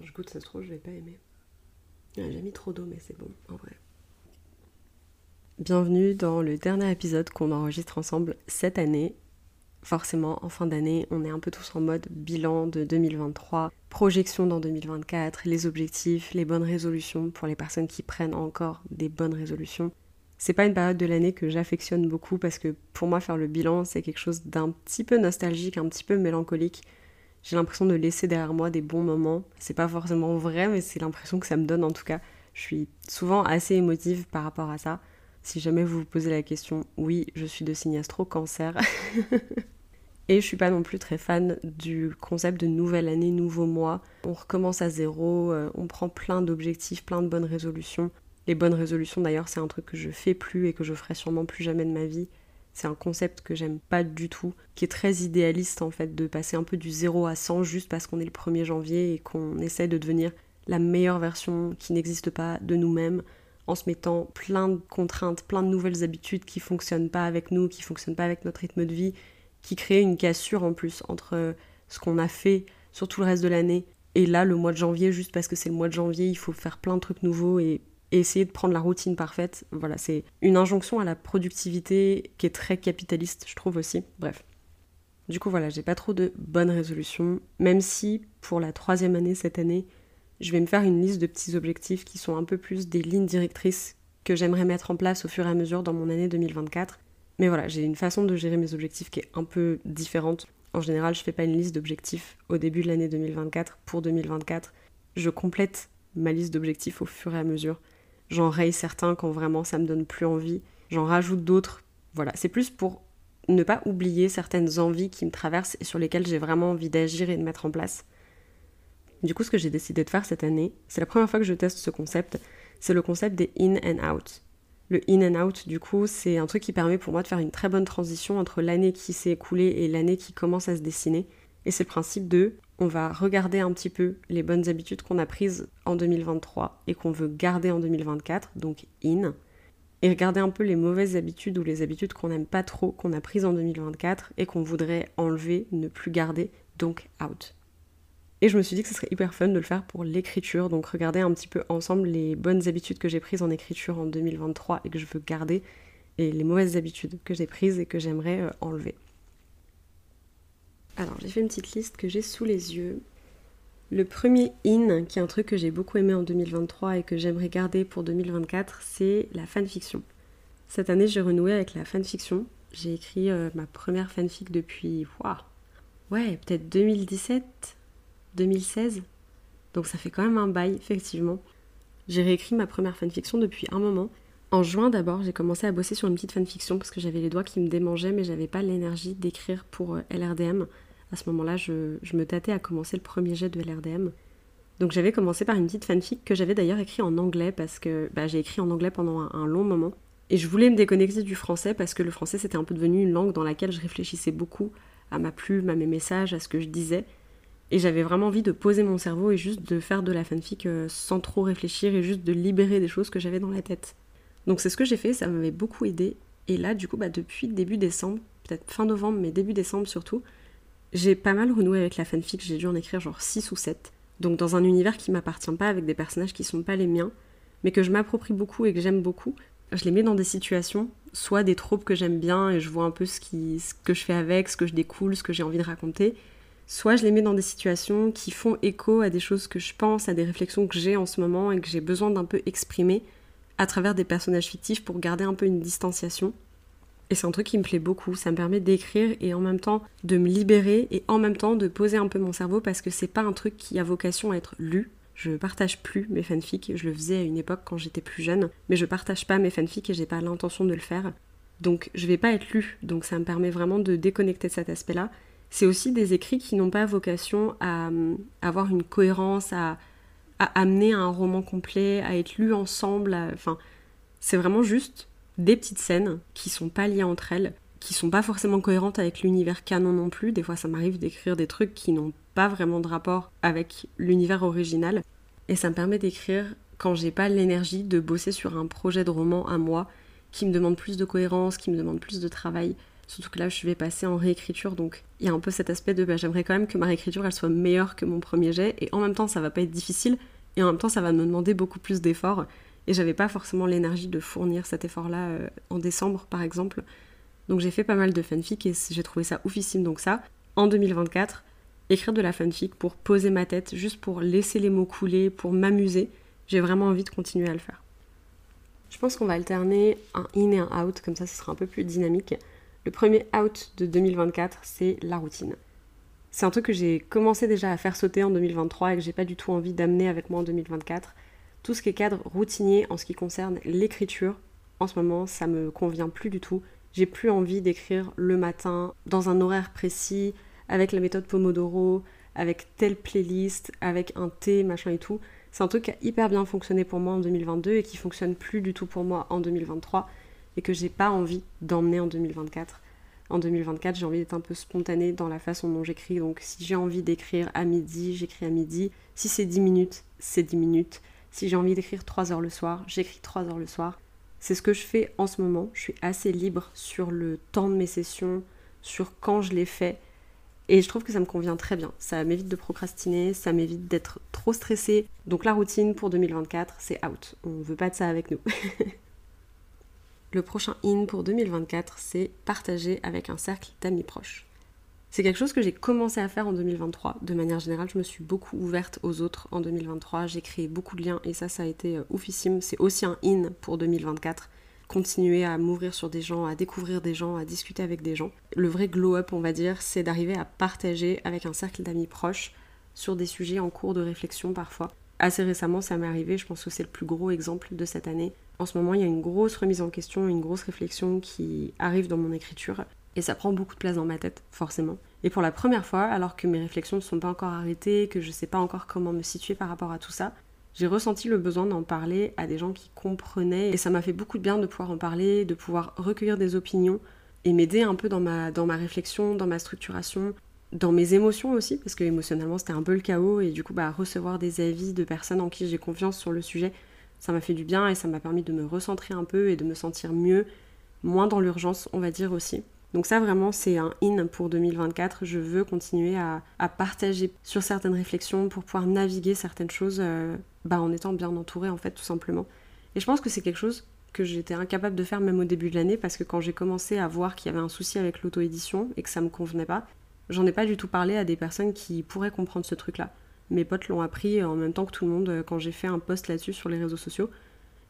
Je goûte, ça se trouve, je vais pas aimer. J'ai mis trop d'eau, mais c'est bon, en vrai. Bienvenue dans le dernier épisode qu'on enregistre ensemble cette année. Forcément, en fin d'année, on est un peu tous en mode bilan de 2023, projection dans 2024, les objectifs, les bonnes résolutions pour les personnes qui prennent encore des bonnes résolutions. C'est pas une période de l'année que j'affectionne beaucoup parce que pour moi, faire le bilan, c'est quelque chose d'un petit peu nostalgique, un petit peu mélancolique j'ai l'impression de laisser derrière moi des bons moments. C'est pas forcément vrai, mais c'est l'impression que ça me donne en tout cas. Je suis souvent assez émotive par rapport à ça. Si jamais vous vous posez la question, oui, je suis de signe astro cancer. Et je suis pas non plus très fan du concept de nouvelle année, nouveau mois. On recommence à zéro, euh, on prend plein d'objectifs, plein de bonnes résolutions. Les bonnes résolutions d'ailleurs, c'est un truc que je fais plus et que je ferai sûrement plus jamais de ma vie. C'est un concept que j'aime pas du tout, qui est très idéaliste en fait, de passer un peu du 0 à 100 juste parce qu'on est le 1er janvier et qu'on essaie de devenir la meilleure version qui n'existe pas de nous-mêmes en se mettant plein de contraintes, plein de nouvelles habitudes qui fonctionnent pas avec nous, qui fonctionnent pas avec notre rythme de vie, qui créent une cassure en plus entre ce qu'on a fait sur tout le reste de l'année et là le mois de janvier juste parce que c'est le mois de janvier, il faut faire plein de trucs nouveaux et essayer de prendre la routine parfaite. Voilà, c'est une injonction à la productivité qui est très capitaliste, je trouve aussi. Bref. Du coup, voilà, j'ai pas trop de bonnes résolutions, même si pour la troisième année cette année, je vais me faire une liste de petits objectifs qui sont un peu plus des lignes directrices que j'aimerais mettre en place au fur et à mesure dans mon année 2024. Mais voilà, j'ai une façon de gérer mes objectifs qui est un peu différente. En général, je fais pas une liste d'objectifs au début de l'année 2024 pour 2024. Je complète ma liste d'objectifs au fur et à mesure. J'en raye certains quand vraiment ça me donne plus envie. J'en rajoute d'autres. Voilà, c'est plus pour ne pas oublier certaines envies qui me traversent et sur lesquelles j'ai vraiment envie d'agir et de mettre en place. Du coup, ce que j'ai décidé de faire cette année, c'est la première fois que je teste ce concept, c'est le concept des in and out. Le in and out, du coup, c'est un truc qui permet pour moi de faire une très bonne transition entre l'année qui s'est écoulée et l'année qui commence à se dessiner. Et c'est le principe de on va regarder un petit peu les bonnes habitudes qu'on a prises en 2023 et qu'on veut garder en 2024, donc in, et regarder un peu les mauvaises habitudes ou les habitudes qu'on n'aime pas trop, qu'on a prises en 2024 et qu'on voudrait enlever, ne plus garder, donc out. Et je me suis dit que ce serait hyper fun de le faire pour l'écriture, donc regarder un petit peu ensemble les bonnes habitudes que j'ai prises en écriture en 2023 et que je veux garder, et les mauvaises habitudes que j'ai prises et que j'aimerais euh, enlever. Alors, j'ai fait une petite liste que j'ai sous les yeux. Le premier in, qui est un truc que j'ai beaucoup aimé en 2023 et que j'aimerais garder pour 2024, c'est la fanfiction. Cette année, j'ai renoué avec la fanfiction. J'ai écrit euh, ma première fanfic depuis, ouais, peut-être 2017, 2016. Donc ça fait quand même un bail, effectivement. J'ai réécrit ma première fanfiction depuis un moment. En juin d'abord, j'ai commencé à bosser sur une petite fanfiction parce que j'avais les doigts qui me démangeaient, mais j'avais pas l'énergie d'écrire pour euh, LRDM à ce moment-là, je, me tâtais à commencer le premier jet de LRDM. Donc j'avais commencé par une petite fanfic que j'avais d'ailleurs écrit en anglais parce que bah, j'ai écrit en anglais pendant un, long moment. Et je voulais me déconnecter du français parce que le français c'était un peu devenu une langue dans laquelle je réfléchissais beaucoup à ma plume, à mes messages, à ce que je disais. Et j'avais vraiment envie de poser mon cerveau et juste de faire de la fanfic euh, sans trop réfléchir et juste de libérer des choses que j'avais dans la tête. Donc c'est ce que j'ai fait, ça m'avait beaucoup aidé. Et là, du coup, bah, depuis début décembre, peut-être fin novembre, mais début décembre surtout, j'ai pas mal renoué avec la fanfic, j'ai dû en écrire genre 6 ou 7. Donc dans un univers qui m'appartient pas, avec des personnages qui sont pas les miens, mais que je m'approprie beaucoup et que j'aime beaucoup. Je les mets dans des situations, soit des tropes que j'aime bien et je vois un peu ce, ce que je fais avec, ce que je découle, ce que j'ai envie de raconter, soit je les mets dans des situations qui font écho à des choses que je pense, à des réflexions que j'ai en ce moment et que j'ai besoin d'un peu exprimer à travers des personnages fictifs pour garder un peu une distanciation. Et c'est un truc qui me plaît beaucoup. Ça me permet d'écrire et en même temps de me libérer et en même temps de poser un peu mon cerveau parce que c'est pas un truc qui a vocation à être lu. Je partage plus mes fanfics. Je le faisais à une époque quand j'étais plus jeune, mais je partage pas mes fanfics et j'ai pas l'intention de le faire. Donc je vais pas être lu. Donc ça me permet vraiment de déconnecter de cet aspect-là c'est aussi des écrits qui n'ont pas vocation à, euh, avoir une cohérence, à, amener un roman complet, à être lu ensemble. Enfin, c'est vraiment juste des petites scènes qui sont pas liées entre elles, qui sont pas forcément cohérentes avec l'univers canon non plus. Des fois, ça m'arrive d'écrire des trucs qui n'ont pas vraiment de rapport avec l'univers original. Et ça me permet d'écrire quand j'ai pas l'énergie de bosser sur un projet de roman à moi qui me demande plus de cohérence, qui me demande plus de travail. Surtout que là, je vais passer en réécriture, donc il y a un peu cet aspect de bah, j'aimerais quand même que ma réécriture elle soit meilleure que mon premier jet, et en même temps, ça va pas être difficile, et en même temps, ça va me demander beaucoup plus d'efforts. Et j'avais pas forcément l'énergie de fournir cet effort-là euh, en décembre, par exemple. Donc j'ai fait pas mal de fanfic et j'ai trouvé ça oufissime. Donc ça, en 2024, écrire de la fanfic pour poser ma tête, juste pour laisser les mots couler, pour m'amuser, j'ai vraiment envie de continuer à le faire. Je pense qu'on va alterner un in et un out, comme ça ce sera un peu plus dynamique. Le premier out de 2024, c'est la routine. C'est un truc que j'ai commencé déjà à faire sauter en 2023 et que j'ai pas du tout envie d'amener avec moi en 2024. Tout ce qui est cadre routinier en ce qui concerne l'écriture, en ce moment, ça me convient plus du tout. J'ai plus envie d'écrire le matin dans un horaire précis, avec la méthode Pomodoro, avec telle playlist, avec un thé, machin et tout. C'est un truc qui a hyper bien fonctionné pour moi en 2022 et qui fonctionne plus du tout pour moi en 2023 et que j'ai pas envie d'emmener en 2024. En 2024, j'ai envie d'être un peu spontanée dans la façon dont j'écris. Donc si j'ai envie d'écrire à midi, j'écris à midi. Si c'est 10 minutes, c'est 10 minutes. Si j'ai envie d'écrire 3 heures le soir, j'écris 3 heures le soir. C'est ce que je fais en ce moment. Je suis assez libre sur le temps de mes sessions, sur quand je les fais. Et je trouve que ça me convient très bien. Ça m'évite de procrastiner, ça m'évite d'être trop stressée. Donc la routine pour 2024, c'est out. On veut pas de ça avec nous. Le prochain in pour 2024, c'est partager avec un cercle d'amis proches. C'est quelque chose que j'ai commencé à faire en 2023. De manière générale, je me suis beaucoup ouverte aux autres en 2023. J'ai créé beaucoup de liens et ça, ça a été euh, oufissime. C'est aussi un in pour 2024 continuer à m'ouvrir sur des gens, à découvrir des gens, à discuter avec des gens. Le vrai glow-up, on va dire, c'est d'arriver à partager avec un cercle d'amis proches sur des sujets en cours de réflexion parfois. Assez récemment, ça m'est arrivé, je pense que c'est le plus gros exemple de cette année. En ce moment, il y a une grosse remise en question, une grosse réflexion qui arrive dans mon écriture. Et ça prend beaucoup de place dans ma tête, forcément. Et pour la première fois, alors que mes réflexions ne sont pas encore arrêtées, que je ne sais pas encore comment me situer par rapport à tout ça, j'ai ressenti le besoin d'en parler à des gens qui comprenaient et ça m'a fait beaucoup de bien de pouvoir en parler, de pouvoir recueillir des opinions et m'aider un peu dans ma, dans ma réflexion, dans ma structuration, dans mes émotions aussi, parce que émotionnellement c'était un peu le chaos et du coup bah, recevoir des avis de personnes en qui j'ai confiance sur le sujet, ça m'a fait du bien et ça m'a permis de me recentrer un peu et de me sentir mieux, moins dans l'urgence on va dire aussi. Donc ça vraiment c'est un in pour 2024. Je veux continuer à, partager sur certaines réflexions pour pouvoir naviguer certaines choses euh, bah, en étant bien entourée en fait tout simplement. Et je pense que c'est quelque chose que j'étais incapable de faire même au début de l'année parce que quand j'ai commencé à voir qu'il y avait un souci avec l'auto-édition et que ça me convenait pas, j'en ai pas du tout parlé à des personnes qui pourraient comprendre ce truc-là. Mes potes l'ont appris en même temps que tout le monde euh, quand j'ai fait un post là-dessus sur les réseaux sociaux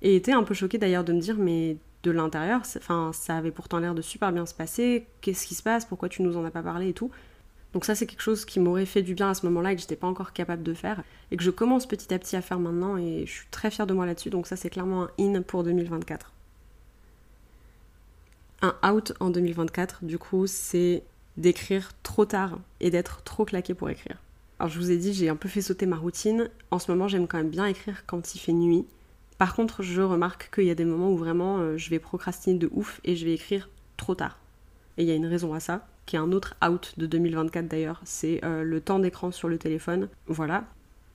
et étaient un peu choqués d'ailleurs de me dire mais de l'intérieur, enfin ça avait pourtant l'air de super bien se passer, qu'est-ce qui se passe, pourquoi tu nous en as pas parlé et tout. Donc ça c'est quelque chose qui m'aurait fait du bien à ce moment-là et que j'étais pas encore capable de faire et que je commence petit à petit à faire maintenant et je suis très fière de moi là-dessus donc ça c'est clairement un in pour 2024. Un out en 2024 du coup c'est d'écrire trop tard et d'être trop claqué pour écrire. Alors je vous ai dit j'ai un peu fait sauter ma routine, en ce moment j'aime quand même bien écrire quand il fait nuit. Par contre je remarque qu'il y a des moments où vraiment euh, je vais procrastiner de ouf et je vais écrire trop tard. Et il y a une raison à ça, qui est un autre out de 2024 d'ailleurs, c'est euh, le temps d'écran sur le téléphone. Voilà.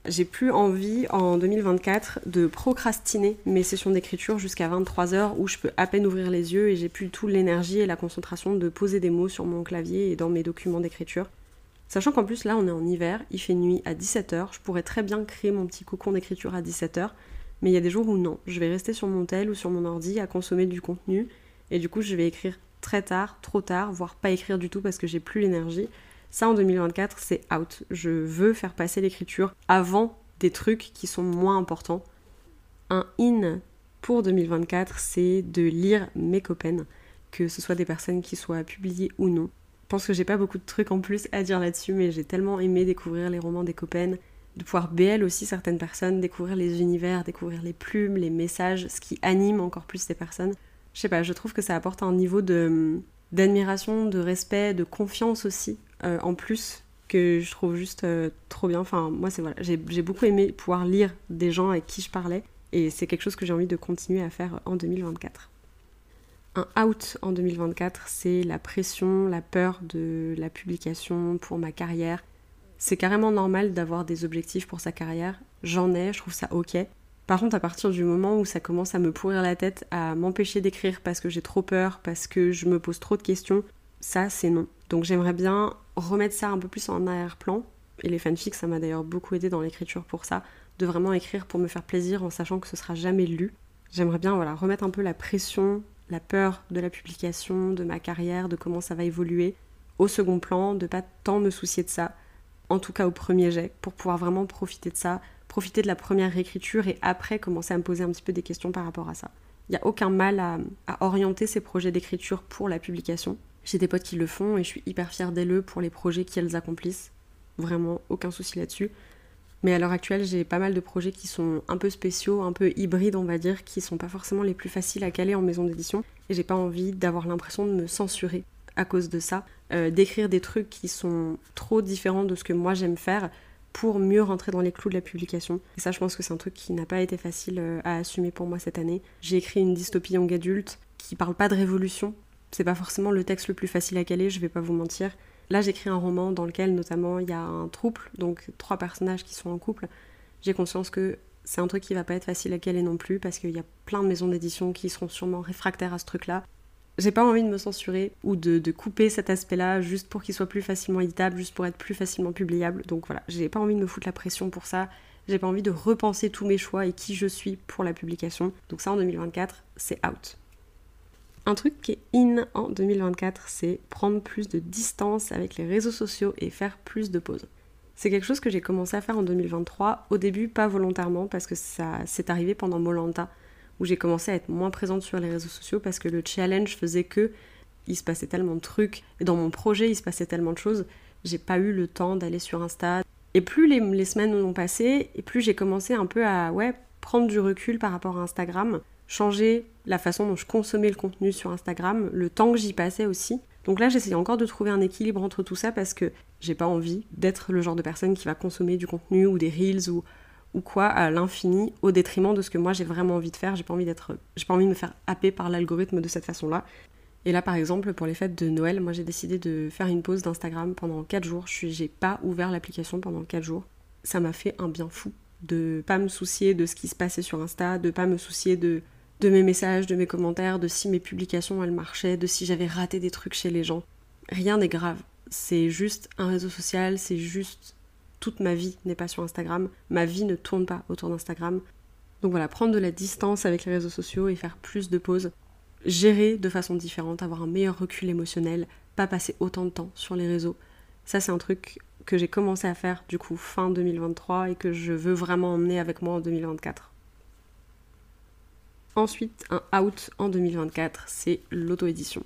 J'ai plus envie en 2024 de procrastiner mes sessions d'écriture jusqu'à 23h où je peux à peine ouvrir les yeux et j'ai plus tout l'énergie et la concentration de poser des mots sur mon clavier et dans mes documents d'écriture. Sachant qu'en plus là on est en hiver, il fait nuit à 17h, je pourrais très bien créer mon petit cocon d'écriture à 17h, mais il y a des jours où non, je vais rester sur mon tel ou sur mon ordi à consommer du contenu et du coup je vais écrire très tard, trop tard, voire pas écrire du tout parce que j'ai plus l'énergie. Ça en 2024, c'est out. Je veux faire passer l'écriture avant des trucs qui sont moins importants. Un in pour 2024, c'est de lire mes copains, que ce soit des personnes qui soient publiées ou non. Je pense que j'ai pas beaucoup de trucs en plus à dire là-dessus, mais j'ai tellement aimé découvrir les romans des copains, de pouvoir BL aussi certaines personnes, découvrir les univers, découvrir les plumes, les messages, ce qui anime encore plus ces personnes je sais pas, je trouve que ça apporte un niveau de d'admiration, de respect, de confiance aussi euh, en plus que je trouve juste euh, trop bien. Enfin, moi, c'est voilà, j'ai beaucoup aimé pouvoir lire des gens avec qui je parlais et c'est quelque chose que j'ai envie de continuer à faire en 2024. Un out en 2024, c'est la pression, la peur de la publication pour ma carrière. C'est carrément normal d'avoir des objectifs pour sa carrière. J'en ai, je trouve ça ok. Par contre, à partir du moment où ça commence à me pourrir la tête, à m'empêcher d'écrire parce que j'ai trop peur, parce que je me pose trop de questions, ça c'est non. Donc j'aimerais bien remettre ça un peu plus en arrière-plan. Et les fanfics, ça m'a d'ailleurs beaucoup aidé dans l'écriture pour ça, de vraiment écrire pour me faire plaisir en sachant que ce sera jamais lu. J'aimerais bien voilà, remettre un peu la pression, la peur de la publication, de ma carrière, de comment ça va évoluer au second plan, de pas tant me soucier de ça, en tout cas au premier jet, pour pouvoir vraiment profiter de ça, profiter de la première réécriture et après commencer à me poser un petit peu des questions par rapport à ça. Il n'y a aucun mal à, orienter ces projets d'écriture pour la publication. J'ai des potes qui le font et je suis hyper fière d'elles pour les projets qu'elles accomplissent. Vraiment, aucun souci là-dessus. Mais à l'heure actuelle, j'ai pas mal de projets qui sont un peu spéciaux, un peu hybrides, on va dire, qui sont pas forcément les plus faciles à caler en maison d'édition. Et j'ai pas envie d'avoir l'impression de me censurer à cause de ça, euh, d'écrire des trucs qui sont trop différents de ce que moi j'aime faire pour mieux rentrer dans les clous de la publication. Et ça, je pense que c'est un truc qui n'a pas été facile euh, à assumer pour moi cette année. J'ai écrit une dystopie young adulte qui parle pas de révolution, c'est pas forcément le texte le plus facile à caler, je vais pas vous mentir. Là, j'écris un roman dans lequel notamment il y a un trouble, donc trois personnages qui sont en couple. J'ai conscience que c'est un truc qui va pas être facile à caler non plus parce qu'il y a plein de maisons d'édition qui seront sûrement réfractaires à ce truc-là. J'ai pas envie de me censurer ou de, couper cet aspect-là juste pour qu'il soit plus facilement éditable, juste pour être plus facilement publiable. Donc voilà, j'ai pas envie de me foutre la pression pour ça. J'ai pas envie de repenser tous mes choix et qui je suis pour la publication. Donc ça en 2024, c'est out. Un truc qui est in en 2024, c'est prendre plus de distance avec les réseaux sociaux et faire plus de pauses. C'est quelque chose que j'ai commencé à faire en 2023, au début pas volontairement parce que ça s'est arrivé pendant Molanta où j'ai commencé à être moins présente sur les réseaux sociaux parce que le challenge faisait que il se passait tellement de trucs et dans mon projet il se passait tellement de choses, j'ai pas eu le temps d'aller sur Insta. Et plus les, semaines ont passé et plus j'ai commencé un peu à ouais, prendre du recul par rapport à Instagram changer la façon dont je consommais le contenu sur Instagram, le temps que j'y passais aussi. Donc là, j'essaie encore de trouver un équilibre entre tout ça parce que j'ai pas envie d'être le genre de personne qui va consommer du contenu ou des reels ou, ou quoi à l'infini au détriment de ce que moi j'ai vraiment envie de faire. J'ai pas envie de me faire happer par l'algorithme de cette façon-là. Et là, par exemple, pour les fêtes de Noël, moi j'ai décidé de faire une pause d'Instagram pendant 4 jours. Je j'ai pas ouvert l'application pendant 4 jours. Ça m'a fait un bien fou de pas me soucier de ce qui se passait sur Insta, de pas me soucier de de mes messages, de mes commentaires, de si mes publications elles marchaient, de si j'avais raté des trucs chez les gens. Rien n'est grave. C'est juste un réseau social, c'est juste toute ma vie n'est pas sur Instagram. Ma vie ne tourne pas autour d'Instagram. Donc voilà, prendre de la distance avec les réseaux sociaux et faire plus de pauses. Gérer de façon différente, avoir un meilleur recul émotionnel, pas passer autant de temps sur les réseaux. Ça, c'est un truc que j'ai commencé à faire du coup fin 2023 et que je veux vraiment emmener avec moi en 2024. Ensuite, un out en 2024, c'est l'auto-édition.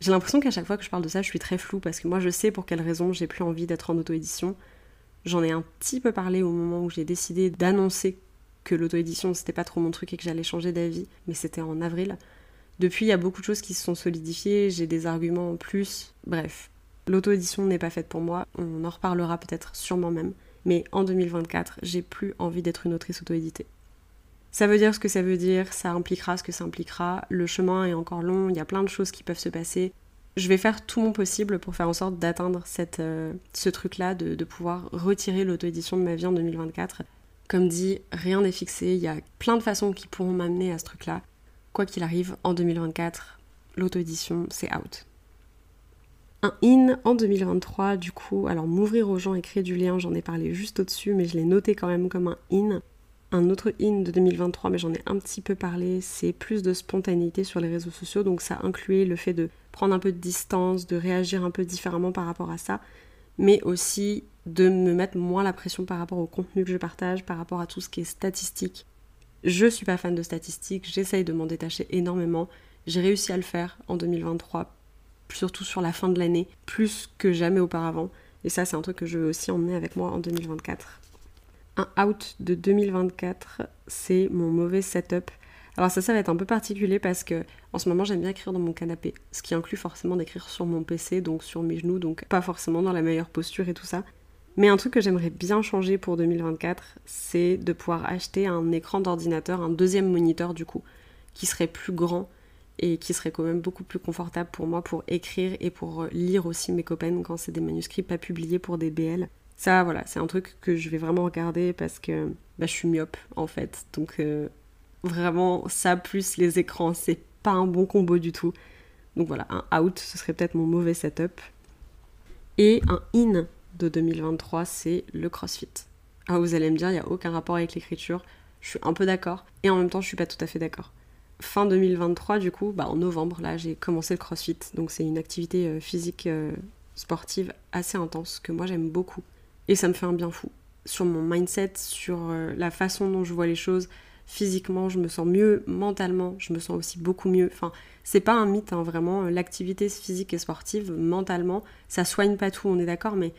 J'ai l'impression qu'à chaque fois que je parle de ça, je suis très floue parce que moi je sais pour quelles raisons j'ai plus envie d'être en auto-édition. J'en ai un petit peu parlé au moment où j'ai décidé d'annoncer que l'auto-édition c'était pas trop mon truc et que j'allais changer d'avis, mais c'était en avril. Depuis, il y a beaucoup de choses qui se sont solidifiées, j'ai des arguments en plus. Bref, l'auto-édition n'est pas faite pour moi, on en reparlera peut-être sûrement même. Mais en 2024, j'ai plus envie d'être une autrice auto-éditée. Ça veut dire ce que ça veut dire, ça impliquera ce que ça impliquera, le chemin est encore long, il y a plein de choses qui peuvent se passer. Je vais faire tout mon possible pour faire en sorte d'atteindre euh, ce truc-là, de, de, pouvoir retirer l'auto-édition de ma vie en 2024. Comme dit, rien n'est fixé, il y a plein de façons qui pourront m'amener à ce truc-là. Quoi qu'il arrive, en 2024, l'auto-édition, c'est out. Un in en 2023, du coup, alors m'ouvrir aux gens et créer du lien, j'en ai parlé juste au-dessus, mais je l'ai noté quand même comme un in. Un autre in de 2023, mais j'en ai un petit peu parlé, c'est plus de spontanéité sur les réseaux sociaux. Donc ça incluait le fait de prendre un peu de distance, de réagir un peu différemment par rapport à ça, mais aussi de me mettre moins la pression par rapport au contenu que je partage, par rapport à tout ce qui est statistique. Je suis pas fan de statistiques, j'essaye de m'en détacher énormément. J'ai réussi à le faire en 2023, surtout sur la fin de l'année, plus que jamais auparavant. Et ça, c'est un truc que je veux aussi emmener avec moi en 2024 un out de 2024, c'est mon mauvais setup Alors ça, ça va être un peu particulier parce que en ce moment j'aime bien écrire dans mon canapé, ce qui inclut forcément d'écrire sur mon PC, donc sur mes genoux, donc pas forcément dans la meilleure posture et tout ça. Mais un truc que j'aimerais bien changer pour 2024, c'est de pouvoir acheter un écran d'ordinateur, un deuxième moniteur du coup, qui serait plus grand et qui serait quand même beaucoup plus confortable pour moi pour écrire et pour lire aussi mes copains quand c'est des manuscrits pas publiés pour des BL. Ça, voilà, c'est un truc que je vais vraiment regarder parce que bah, je suis myope en fait. Donc euh, vraiment, ça plus les écrans, c'est pas un bon combo du tout. Donc voilà, un out, ce serait peut-être mon mauvais setup. Et un in de 2023, c'est le CrossFit. Ah, vous allez me dire, il n'y a aucun rapport avec l'écriture. Je suis un peu d'accord. Et en même temps, je suis pas tout à fait d'accord. Fin 2023, du coup, bah, en novembre, là, j'ai commencé le CrossFit. Donc c'est une activité euh, physique euh, sportive assez intense que moi j'aime beaucoup. Et ça me fait un bien fou. Sur mon mindset, sur euh, la façon dont je vois les choses, physiquement, je me sens mieux, mentalement, je me sens aussi beaucoup mieux. Enfin, c'est pas un mythe, hein, vraiment. L'activité physique et sportive, mentalement, ça soigne pas tout, on est d'accord, mais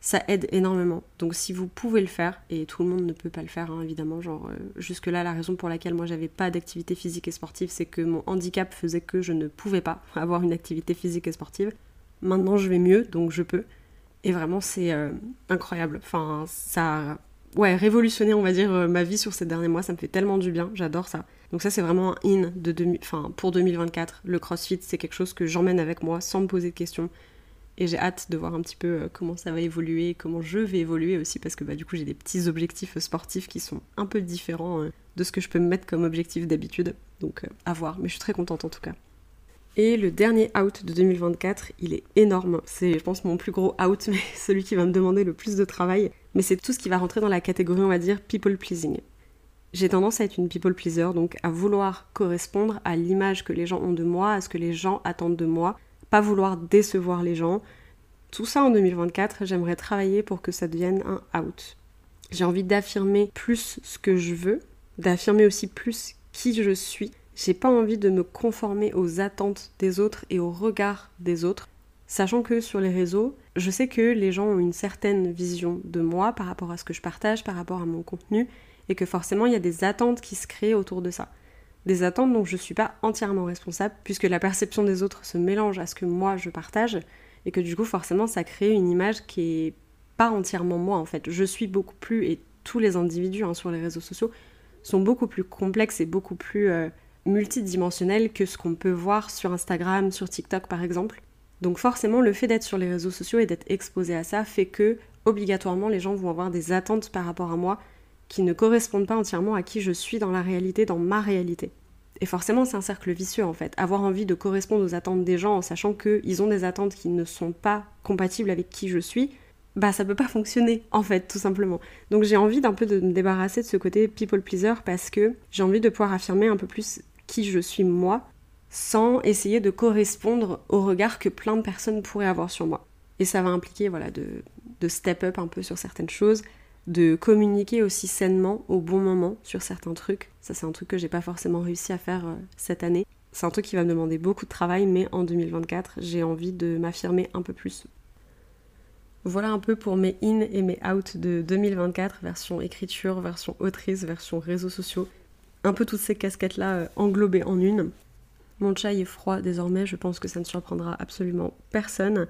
ça aide énormément. Donc si vous pouvez le faire, et tout le monde ne peut pas le faire hein, évidemment, genre euh, jusque-là la raison pour laquelle moi j'avais pas d'activité physique et sportive, c'est que mon handicap faisait que je ne pouvais pas avoir une activité physique et sportive. Maintenant je vais mieux, donc je peux. Et vraiment c'est euh, incroyable. Enfin ça a ouais, révolutionné on va dire euh, ma vie sur ces derniers mois, ça me fait tellement du bien, j'adore ça. Donc ça c'est vraiment un in de pour 2024. Le CrossFit c'est quelque chose que j'emmène avec moi sans me poser de questions et j'ai hâte de voir un petit peu euh, comment ça va évoluer, comment je vais évoluer aussi, parce que bah, du coup j'ai des petits objectifs sportifs qui sont un peu différents de ce que je peux me mettre comme objectif d'habitude. Donc à voir, mais je suis très contente en tout cas. Et le dernier out de 2024, il est énorme. C'est, je pense, mon plus gros out, mais celui qui va me demander le plus de travail. Mais c'est tout ce qui va rentrer dans la catégorie, on va dire, people pleasing. J'ai tendance à être une people pleaser, donc à vouloir correspondre à l'image que les gens ont de moi, à ce que les gens attendent de moi, pas vouloir décevoir les gens. Tout ça en 2024, j'aimerais travailler pour que ça devienne un out. J'ai envie d'affirmer plus ce que je veux, d'affirmer aussi plus qui je suis. J'ai pas envie de me conformer aux attentes des autres et aux regards des autres, sachant que sur les réseaux, je sais que les gens ont une certaine vision de moi par rapport à ce que je partage, par rapport à mon contenu, et que forcément il y a des attentes qui se créent autour de ça des attentes dont je ne suis pas entièrement responsable, puisque la perception des autres se mélange à ce que moi je partage, et que du coup forcément ça crée une image qui est pas entièrement moi en fait. Je suis beaucoup plus, et tous les individus hein, sur les réseaux sociaux sont beaucoup plus complexes et beaucoup plus euh, multidimensionnels que ce qu'on peut voir sur Instagram, sur TikTok par exemple. Donc forcément le fait d'être sur les réseaux sociaux et d'être exposé à ça fait que obligatoirement les gens vont avoir des attentes par rapport à moi qui ne correspondent pas entièrement à qui je suis dans la réalité, dans ma réalité. Et forcément, c'est un cercle vicieux en fait. Avoir envie de correspondre aux attentes des gens en sachant qu'ils ont des attentes qui ne sont pas compatibles avec qui je suis, bah ça peut pas fonctionner en fait, tout simplement. Donc j'ai envie d'un peu de me débarrasser de ce côté people pleaser parce que j'ai envie de pouvoir affirmer un peu plus qui je suis moi sans essayer de correspondre au regard que plein de personnes pourraient avoir sur moi. Et ça va impliquer voilà de, step up un peu sur certaines choses, de communiquer aussi sainement au bon moment sur certains trucs. Ça, c'est un truc que j'ai pas forcément réussi à faire euh, cette année. C'est un truc qui va me demander beaucoup de travail, mais en 2024, j'ai envie de m'affirmer un peu plus. Voilà un peu pour mes in et mes out de 2024, version écriture, version autrice, version réseaux sociaux. Un peu toutes ces casquettes-là euh, englobées en une. Mon chai est froid désormais, je pense que ça ne surprendra absolument personne.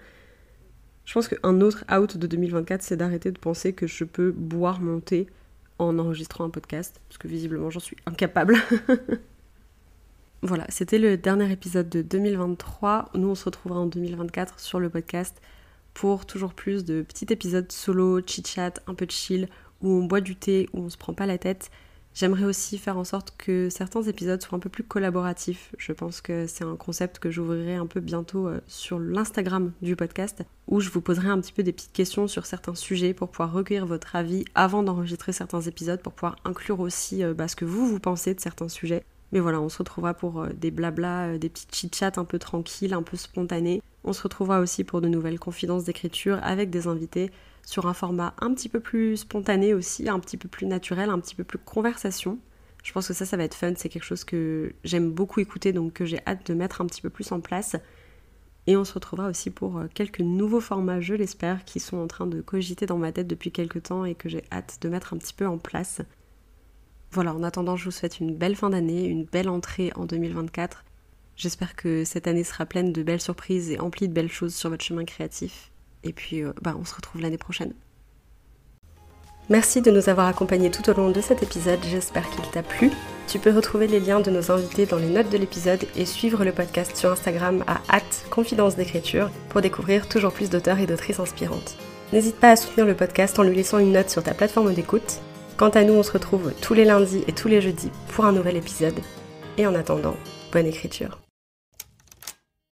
Je pense qu'un autre out de 2024, c'est d'arrêter de penser que je peux boire mon thé en enregistrant un podcast, parce que visiblement j'en suis incapable. voilà, c'était le dernier épisode de 2023. Nous, on se retrouvera en 2024 sur le podcast pour toujours plus de petits épisodes solo, chit-chat, un peu de chill, où on boit du thé, où on se prend pas la tête. J'aimerais aussi faire en sorte que certains épisodes soient un peu plus collaboratifs. Je pense que c'est un concept que j'ouvrirai un peu bientôt euh, sur l'Instagram du podcast, où je vous poserai un petit peu des petites questions sur certains sujets pour pouvoir recueillir votre avis avant d'enregistrer certains épisodes, pour pouvoir inclure aussi euh, bah, ce que vous, vous pensez de certains sujets. Mais voilà, on se retrouvera pour euh, des blabla, des petits chit-chats un peu tranquilles, un peu spontanés. On se retrouvera aussi pour de nouvelles confidences d'écriture avec des invités sur un format un petit peu plus spontané aussi, un petit peu plus naturel, un petit peu plus conversation. Je pense que ça, ça va être fun, c'est quelque chose que j'aime beaucoup écouter, donc que j'ai hâte de mettre un petit peu plus en place. Et on se retrouvera aussi pour euh, quelques nouveaux formats, je l'espère, qui sont en train de cogiter dans ma tête depuis quelques temps et que j'ai hâte de mettre un petit peu en place. Voilà, en attendant, je vous souhaite une belle fin d'année, une belle entrée en 2024. J'espère que cette année sera pleine de belles surprises et emplie de belles choses sur votre chemin créatif. Et puis, euh, bah, on se retrouve l'année prochaine. Merci de nous avoir accompagnés tout au long de cet épisode, j'espère qu'il t'a plu. Tu peux retrouver les liens de nos invités dans les notes de l'épisode et suivre le podcast sur Instagram à confidence d'écriture pour découvrir toujours plus d'auteurs et d'autrices inspirantes. N'hésite pas à soutenir le podcast en lui laissant une note sur ta plateforme d'écoute. Quant à nous, on se retrouve tous les lundis et tous les jeudis pour un nouvel épisode. Et en attendant, bonne écriture.